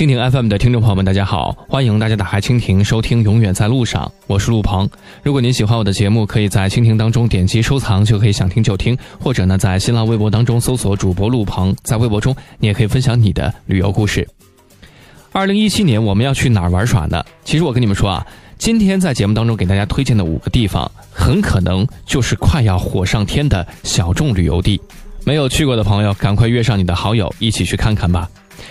蜻蜓 FM 的听众朋友们，大家好！欢迎大家打开蜻蜓收听《永远在路上》，我是陆鹏。如果您喜欢我的节目，可以在蜻蜓当中点击收藏，就可以想听就听；或者呢，在新浪微博当中搜索主播陆鹏，在微博中你也可以分享你的旅游故事。二零一七年我们要去哪儿玩耍呢？其实我跟你们说啊，今天在节目当中给大家推荐的五个地方，很可能就是快要火上天的小众旅游地。没有去过的朋友，赶快约上你的好友一起去看看吧。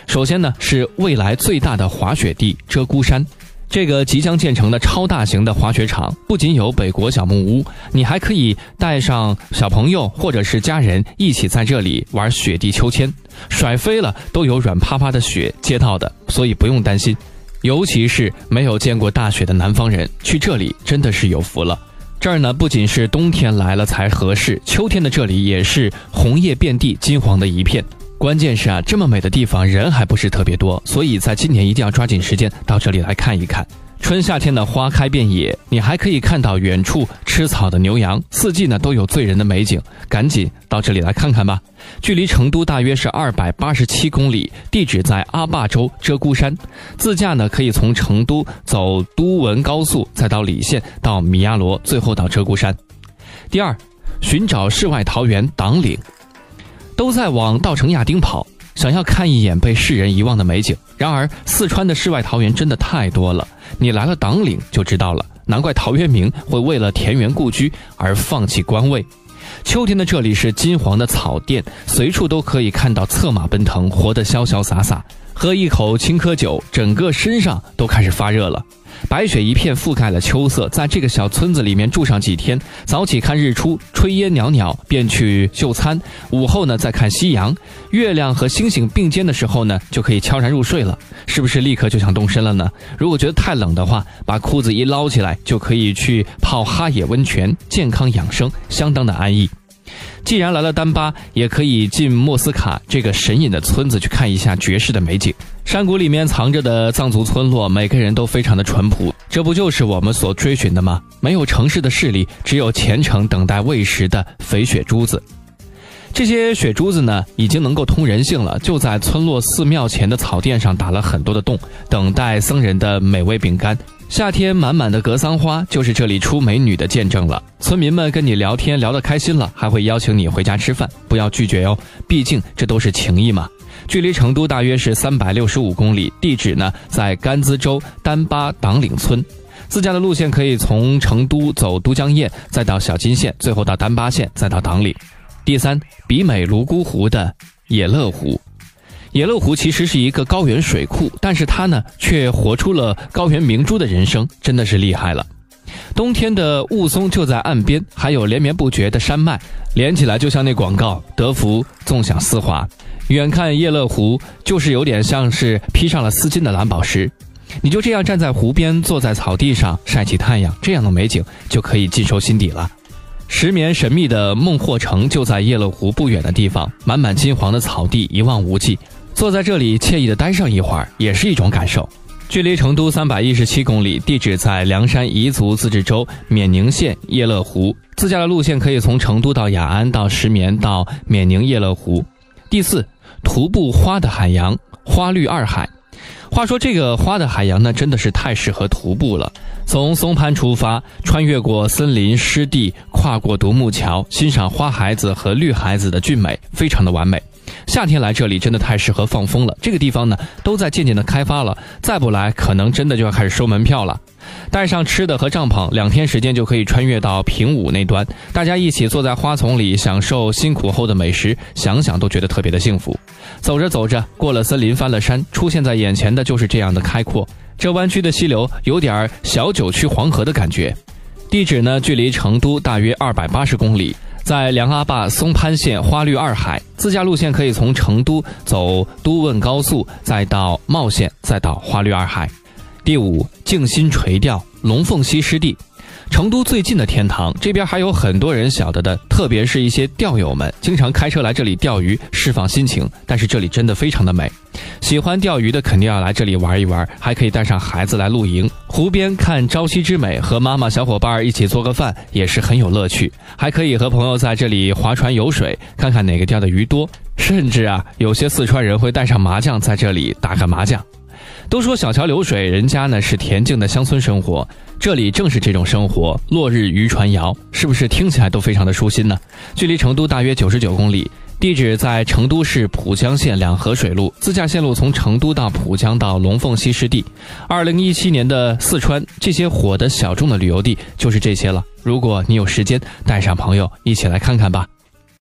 首先呢，是未来最大的滑雪地鹧鸪山，这个即将建成的超大型的滑雪场，不仅有北国小木屋，你还可以带上小朋友或者是家人一起在这里玩雪地秋千，甩飞了都有软趴趴的雪接到的，所以不用担心。尤其是没有见过大雪的南方人，去这里真的是有福了。这儿呢，不仅是冬天来了才合适，秋天的这里也是红叶遍地，金黄的一片。关键是啊，这么美的地方人还不是特别多，所以在今年一定要抓紧时间到这里来看一看。春夏天的花开遍野，你还可以看到远处吃草的牛羊，四季呢都有醉人的美景，赶紧到这里来看看吧。距离成都大约是二百八十七公里，地址在阿坝州鹧鸪山。自驾呢可以从成都走都汶高速，再到理县，到米亚罗，最后到鹧鸪山。第二，寻找世外桃源党岭。都在往稻城亚丁跑，想要看一眼被世人遗忘的美景。然而，四川的世外桃源真的太多了，你来了党岭就知道了。难怪陶渊明会为了田园故居而放弃官位。秋天的这里是金黄的草甸，随处都可以看到策马奔腾，活得潇潇洒洒。喝一口青稞酒，整个身上都开始发热了。白雪一片覆盖了秋色，在这个小村子里面住上几天，早起看日出，炊烟袅袅，便去就餐；午后呢再看夕阳，月亮和星星并肩的时候呢，就可以悄然入睡了。是不是立刻就想动身了呢？如果觉得太冷的话，把裤子一捞起来，就可以去泡哈野温泉，健康养生，相当的安逸。既然来了丹巴，也可以进莫斯卡这个神隐的村子去看一下绝世的美景。山谷里面藏着的藏族村落，每个人都非常的淳朴，这不就是我们所追寻的吗？没有城市的势力，只有虔诚等待喂食的肥雪珠子。这些雪珠子呢，已经能够通人性了，就在村落寺庙前的草甸上打了很多的洞，等待僧人的美味饼干。夏天满满的格桑花就是这里出美女的见证了。村民们跟你聊天聊得开心了，还会邀请你回家吃饭，不要拒绝哟，毕竟这都是情谊嘛。距离成都大约是三百六十五公里，地址呢在甘孜州丹巴党岭村。自驾的路线可以从成都走都江堰，再到小金县，最后到丹巴县，再到党岭。第三，比美泸沽湖的野乐湖。野乐湖其实是一个高原水库，但是它呢却活出了高原明珠的人生，真的是厉害了。冬天的雾凇就在岸边，还有连绵不绝的山脉，连起来就像那广告“德芙纵享丝滑”。远看夜乐湖，就是有点像是披上了丝巾的蓝宝石。你就这样站在湖边，坐在草地上晒起太阳，这样的美景就可以尽收心底了。石棉神秘的孟获城就在夜乐湖不远的地方，满满金黄的草地一望无际。坐在这里惬意的待上一会儿，也是一种感受。距离成都三百一十七公里，地址在凉山彝族自治州冕宁县叶乐湖。自驾的路线可以从成都到雅安，到石棉，到冕宁叶乐湖。第四，徒步花的海洋，花绿二海。话说这个花的海洋呢，真的是太适合徒步了。从松潘出发，穿越过森林湿地，跨过独木桥，欣赏花孩子和绿孩子的俊美，非常的完美。夏天来这里真的太适合放风了。这个地方呢，都在渐渐的开发了，再不来可能真的就要开始收门票了。带上吃的和帐篷，两天时间就可以穿越到平武那端，大家一起坐在花丛里享受辛苦后的美食，想想都觉得特别的幸福。走着走着，过了森林，翻了山，出现在眼前的就是这样的开阔。这弯曲的溪流有点小九曲黄河的感觉。地址呢，距离成都大约二百八十公里。在梁阿坝松潘县花绿二海，自驾路线可以从成都走都汶高速，再到茂县，再到花绿二海。第五，静心垂钓龙凤溪湿地。成都最近的天堂，这边还有很多人晓得的，特别是一些钓友们，经常开车来这里钓鱼，释放心情。但是这里真的非常的美，喜欢钓鱼的肯定要来这里玩一玩，还可以带上孩子来露营，湖边看朝夕之美，和妈妈小伙伴一起做个饭也是很有乐趣。还可以和朋友在这里划船游水，看看哪个钓的鱼多，甚至啊，有些四川人会带上麻将在这里打个麻将。都说小桥流水人家呢是恬静的乡村生活，这里正是这种生活。落日渔船摇，是不是听起来都非常的舒心呢？距离成都大约九十九公里。地址在成都市蒲江县两河水路，自驾线路从成都到蒲江到龙凤溪湿地。二零一七年的四川，这些火的小众的旅游地就是这些了。如果你有时间，带上朋友一起来看看吧。